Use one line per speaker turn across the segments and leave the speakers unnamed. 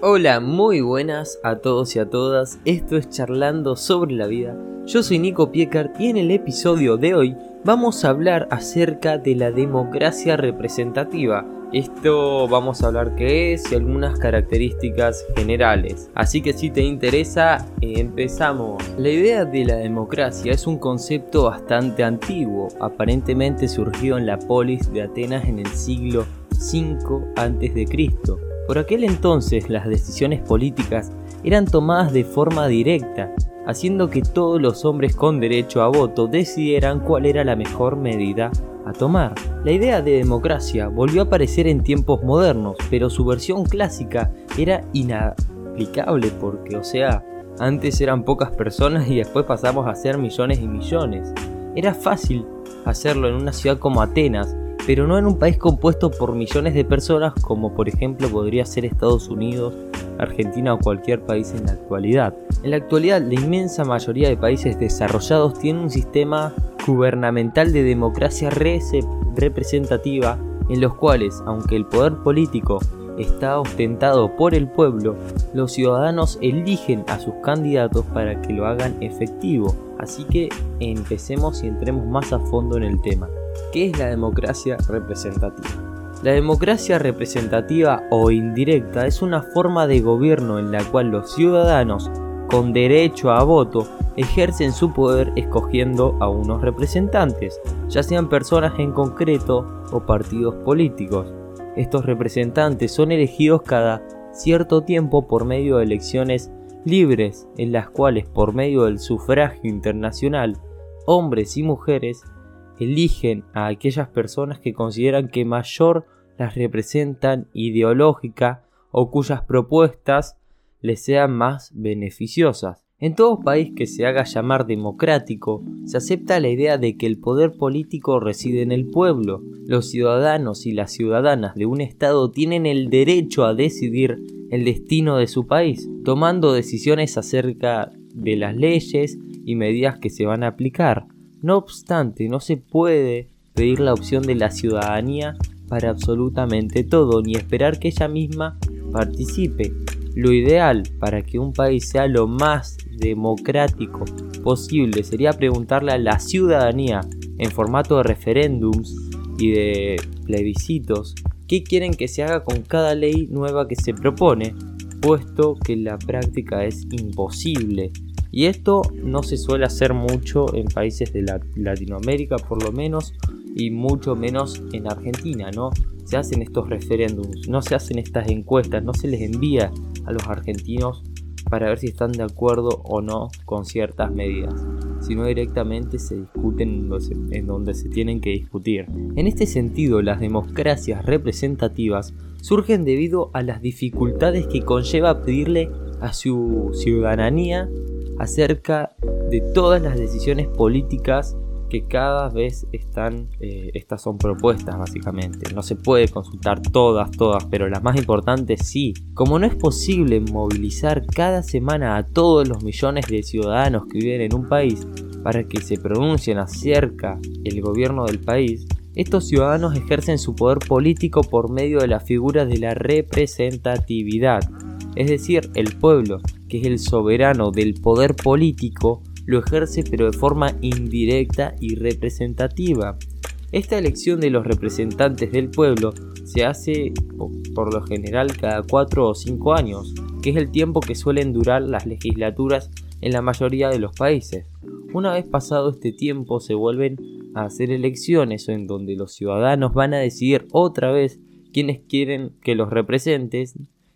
Hola, muy buenas a todos y a todas. Esto es Charlando sobre la vida. Yo soy Nico Piecart y en el episodio de hoy vamos a hablar acerca de la democracia representativa. Esto vamos a hablar qué es y algunas características generales. Así que si te interesa, empezamos. La idea de la democracia es un concepto bastante antiguo. Aparentemente surgió en la polis de Atenas en el siglo 5 a.C. Por aquel entonces las decisiones políticas eran tomadas de forma directa, haciendo que todos los hombres con derecho a voto decidieran cuál era la mejor medida a tomar. La idea de democracia volvió a aparecer en tiempos modernos, pero su versión clásica era inaplicable porque, o sea, antes eran pocas personas y después pasamos a ser millones y millones. Era fácil hacerlo en una ciudad como Atenas, pero no en un país compuesto por millones de personas como por ejemplo podría ser Estados Unidos, Argentina o cualquier país en la actualidad. En la actualidad la inmensa mayoría de países desarrollados tienen un sistema gubernamental de democracia representativa en los cuales, aunque el poder político está ostentado por el pueblo, los ciudadanos eligen a sus candidatos para que lo hagan efectivo. Así que empecemos y entremos más a fondo en el tema. ¿Qué es la democracia representativa? La democracia representativa o indirecta es una forma de gobierno en la cual los ciudadanos con derecho a voto ejercen su poder escogiendo a unos representantes, ya sean personas en concreto o partidos políticos. Estos representantes son elegidos cada cierto tiempo por medio de elecciones libres en las cuales por medio del sufragio internacional hombres y mujeres eligen a aquellas personas que consideran que mayor las representan ideológica o cuyas propuestas les sean más beneficiosas. En todo país que se haga llamar democrático, se acepta la idea de que el poder político reside en el pueblo. Los ciudadanos y las ciudadanas de un Estado tienen el derecho a decidir el destino de su país, tomando decisiones acerca de las leyes y medidas que se van a aplicar. No obstante, no se puede pedir la opción de la ciudadanía para absolutamente todo, ni esperar que ella misma participe. Lo ideal para que un país sea lo más democrático posible sería preguntarle a la ciudadanía en formato de referéndums y de plebiscitos qué quieren que se haga con cada ley nueva que se propone, puesto que la práctica es imposible. Y esto no se suele hacer mucho en países de Latinoamérica por lo menos y mucho menos en Argentina, ¿no? Se hacen estos referéndums, no se hacen estas encuestas, no se les envía a los argentinos para ver si están de acuerdo o no con ciertas medidas, sino directamente se discuten en donde se tienen que discutir. En este sentido, las democracias representativas surgen debido a las dificultades que conlleva pedirle a su ciudadanía acerca de todas las decisiones políticas que cada vez están, eh, estas son propuestas básicamente. No se puede consultar todas, todas, pero las más importantes sí. Como no es posible movilizar cada semana a todos los millones de ciudadanos que viven en un país para que se pronuncien acerca el gobierno del país, estos ciudadanos ejercen su poder político por medio de la figura de la representatividad, es decir, el pueblo, que es el soberano del poder político, lo ejerce pero de forma indirecta y representativa. Esta elección de los representantes del pueblo se hace por lo general cada 4 o 5 años, que es el tiempo que suelen durar las legislaturas en la mayoría de los países. Una vez pasado este tiempo se vuelven a hacer elecciones en donde los ciudadanos van a decidir otra vez quiénes quieren que los representen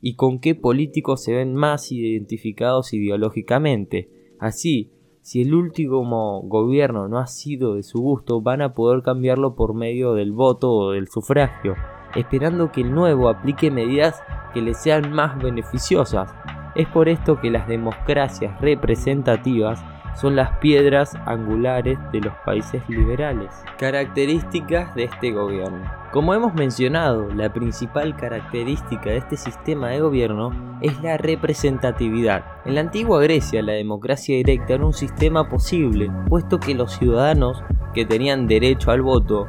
y con qué políticos se ven más identificados ideológicamente. Así, si el último gobierno no ha sido de su gusto, van a poder cambiarlo por medio del voto o del sufragio, esperando que el nuevo aplique medidas que le sean más beneficiosas. Es por esto que las democracias representativas son las piedras angulares de los países liberales. Características de este gobierno. Como hemos mencionado, la principal característica de este sistema de gobierno es la representatividad. En la antigua Grecia la democracia directa era un sistema posible, puesto que los ciudadanos que tenían derecho al voto,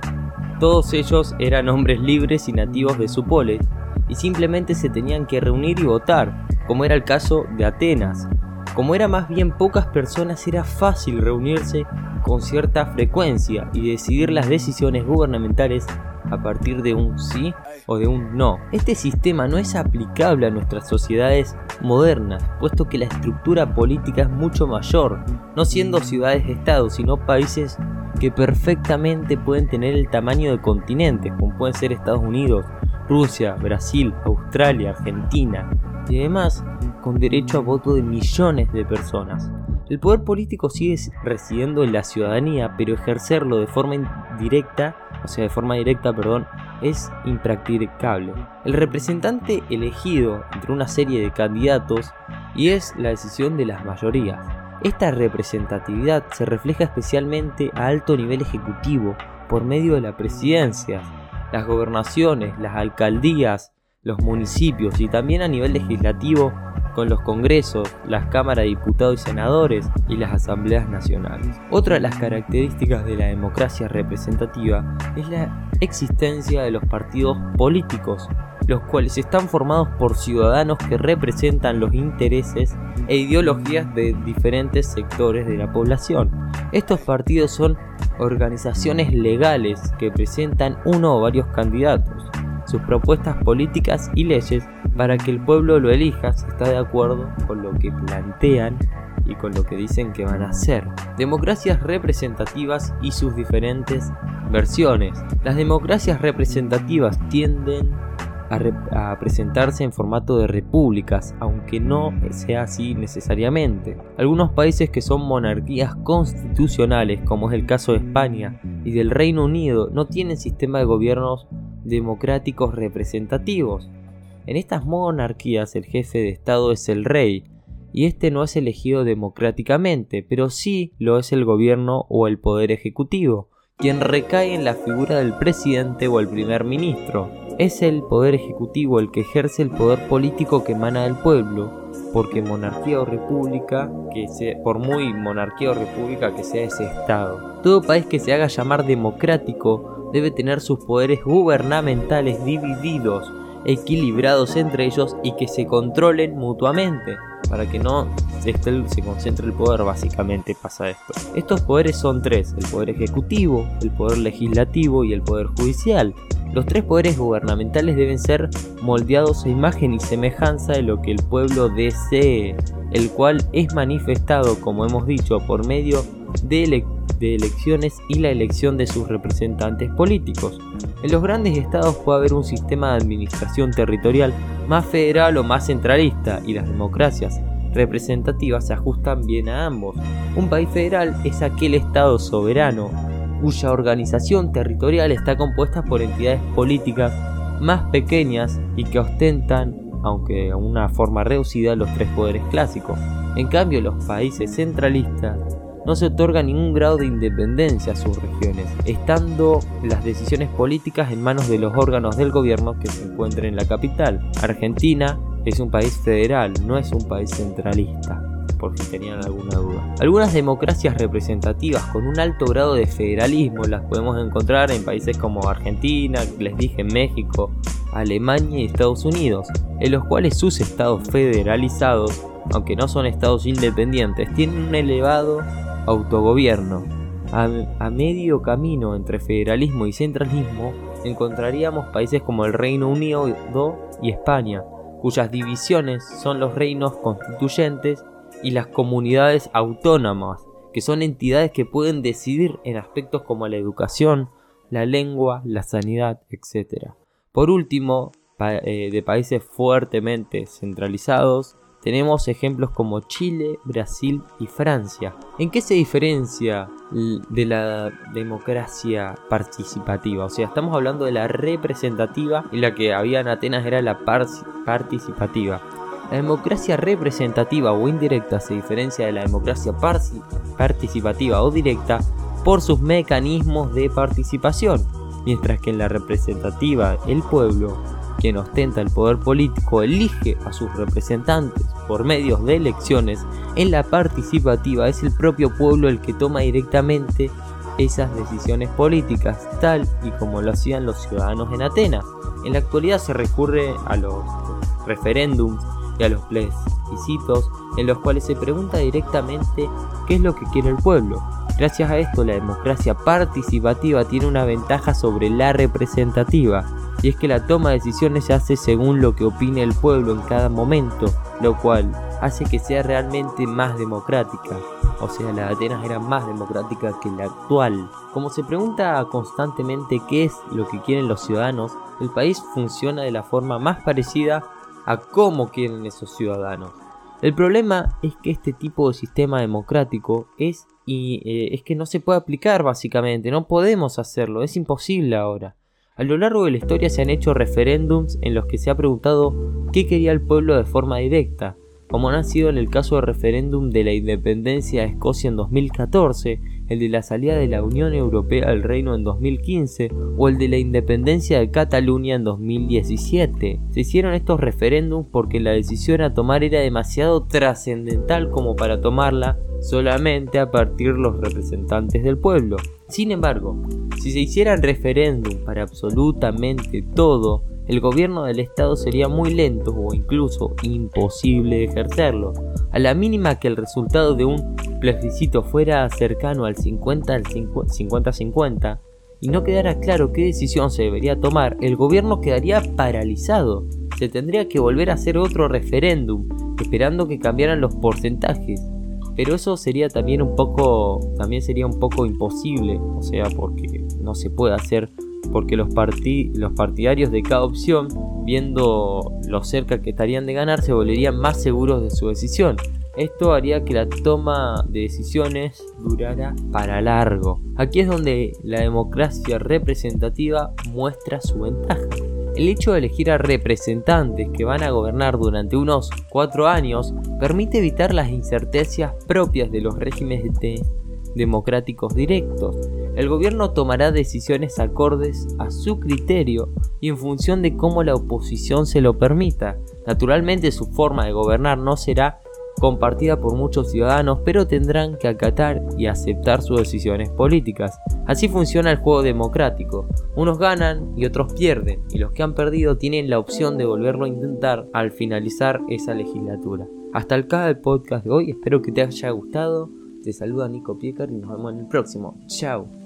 todos ellos eran hombres libres y nativos de su polis, y simplemente se tenían que reunir y votar, como era el caso de Atenas. Como era más bien pocas personas, era fácil reunirse con cierta frecuencia y decidir las decisiones gubernamentales a partir de un sí o de un no. Este sistema no es aplicable a nuestras sociedades modernas, puesto que la estructura política es mucho mayor, no siendo ciudades-estados, sino países que perfectamente pueden tener el tamaño de continentes, como pueden ser Estados Unidos, Rusia, Brasil, Australia, Argentina, y además con derecho a voto de millones de personas. El poder político sigue residiendo en la ciudadanía, pero ejercerlo de forma indirecta, o sea, de forma directa, perdón, es impracticable. El representante elegido entre una serie de candidatos y es la decisión de las mayorías. Esta representatividad se refleja especialmente a alto nivel ejecutivo por medio de la presidencia, las gobernaciones, las alcaldías, los municipios y también a nivel legislativo con los congresos, las cámaras de diputados y senadores y las asambleas nacionales. Otra de las características de la democracia representativa es la existencia de los partidos políticos, los cuales están formados por ciudadanos que representan los intereses e ideologías de diferentes sectores de la población. Estos partidos son organizaciones legales que presentan uno o varios candidatos, sus propuestas políticas y leyes para que el pueblo lo elija si está de acuerdo con lo que plantean y con lo que dicen que van a hacer. Democracias representativas y sus diferentes versiones. Las democracias representativas tienden a, presentarse en formato de repúblicas, aunque no sea así necesariamente. Algunos países que son monarquías constitucionales, como es el caso de España y del Reino Unido, no tienen sistema de gobiernos democráticos representativos. En estas monarquías el jefe de Estado es el rey, y este no es elegido democráticamente, pero sí lo es el gobierno o el poder ejecutivo, quien recae en la figura del presidente o el primer ministro. Es el poder ejecutivo el que ejerce el poder político que emana del pueblo, porque monarquía o república, que sea, por muy monarquía o república que sea ese estado. Todo país que se haga llamar democrático debe tener sus poderes gubernamentales divididos, equilibrados entre ellos y que se controlen mutuamente para que no se concentre el poder, básicamente pasa esto. Estos poderes son tres, el poder ejecutivo, el poder legislativo y el poder judicial. Los tres poderes gubernamentales deben ser moldeados a imagen y semejanza de lo que el pueblo desee, el cual es manifestado, como hemos dicho, por medio de, de elecciones y la elección de sus representantes políticos. En los grandes estados puede haber un sistema de administración territorial más federal o más centralista y las democracias representativas se ajustan bien a ambos. Un país federal es aquel estado soberano cuya organización territorial está compuesta por entidades políticas más pequeñas y que ostentan, aunque de una forma reducida, los tres poderes clásicos. En cambio, los países centralistas no se otorga ningún grado de independencia a sus regiones, estando las decisiones políticas en manos de los órganos del gobierno que se encuentran en la capital. Argentina es un país federal, no es un país centralista, por si tenían alguna duda. Algunas democracias representativas con un alto grado de federalismo las podemos encontrar en países como Argentina, les dije México, Alemania y Estados Unidos, en los cuales sus estados federalizados, aunque no son estados independientes, tienen un elevado autogobierno. A, medio camino entre federalismo y centralismo encontraríamos países como el Reino Unido y España, cuyas divisiones son los reinos constituyentes y las comunidades autónomas, que son entidades que pueden decidir en aspectos como la educación, la lengua, la sanidad, etc. Por último, eh, de países fuertemente centralizados, tenemos ejemplos como Chile, Brasil y Francia. ¿En qué se diferencia de la democracia participativa? O sea, estamos hablando de la representativa y la que había en Atenas era la participativa. La democracia representativa o indirecta se diferencia de la democracia participativa o directa por sus mecanismos de participación, mientras que en la representativa el pueblo quien ostenta el poder político elige a sus representantes por medios de elecciones, en la participativa es el propio pueblo el que toma directamente esas decisiones políticas, tal y como lo hacían los ciudadanos en Atenas. En la actualidad se recurre a los referéndums y a los plebiscitos en los cuales se pregunta directamente qué es lo que quiere el pueblo. Gracias a esto la democracia participativa tiene una ventaja sobre la representativa, y es que la toma de decisiones se hace según lo que opine el pueblo en cada momento, lo cual hace que sea realmente más democrática. O sea, la de Atenas era más democrática que la actual. Como se pregunta constantemente qué es lo que quieren los ciudadanos, el país funciona de la forma más parecida a cómo quieren esos ciudadanos. El problema es que este tipo de sistema democrático es y eh, es que no se puede aplicar básicamente, no podemos hacerlo, es imposible ahora. A lo largo de la historia se han hecho referéndums en los que se ha preguntado qué quería el pueblo de forma directa, como han sido en el caso del referéndum de la independencia de Escocia en 2014, el de la salida de la Unión Europea al Reino en 2015 o el de la independencia de Cataluña en 2017. Se hicieron estos referéndums porque la decisión a tomar era demasiado trascendental como para tomarla solamente a partir de los representantes del pueblo. Sin embargo, si se hicieran referéndum para absolutamente todo, el gobierno del Estado sería muy lento o incluso imposible ejercerlo. A la mínima que el resultado de un plebiscito fuera cercano al 50-50 y no quedara claro qué decisión se debería tomar, el gobierno quedaría paralizado. Se tendría que volver a hacer otro referéndum, esperando que cambiaran los porcentajes pero eso sería también un poco también sería un poco imposible o sea porque no se puede hacer porque los, partidarios de cada opción viendo lo cerca que estarían de ganar se volverían más seguros de su decisión esto haría que la toma de decisiones durara para largo. Aquí es donde la democracia representativa muestra su ventaja. El hecho de elegir a representantes que van a gobernar durante unos cuatro años permite evitar las incertezas propias de los regímenes democráticos directos. El gobierno tomará decisiones acordes a su criterio y en función de cómo la oposición se lo permita. Naturalmente su forma de gobernar no será compartida por muchos ciudadanos, pero tendrán que acatar y aceptar sus decisiones políticas. Así funciona el juego democrático. Unos ganan y otros pierden, y los que han perdido tienen la opción de volverlo a intentar al finalizar esa legislatura. Hasta acá el podcast de hoy, espero que te haya gustado. Te saluda Nico Piecar y nos vemos en el próximo. Chao.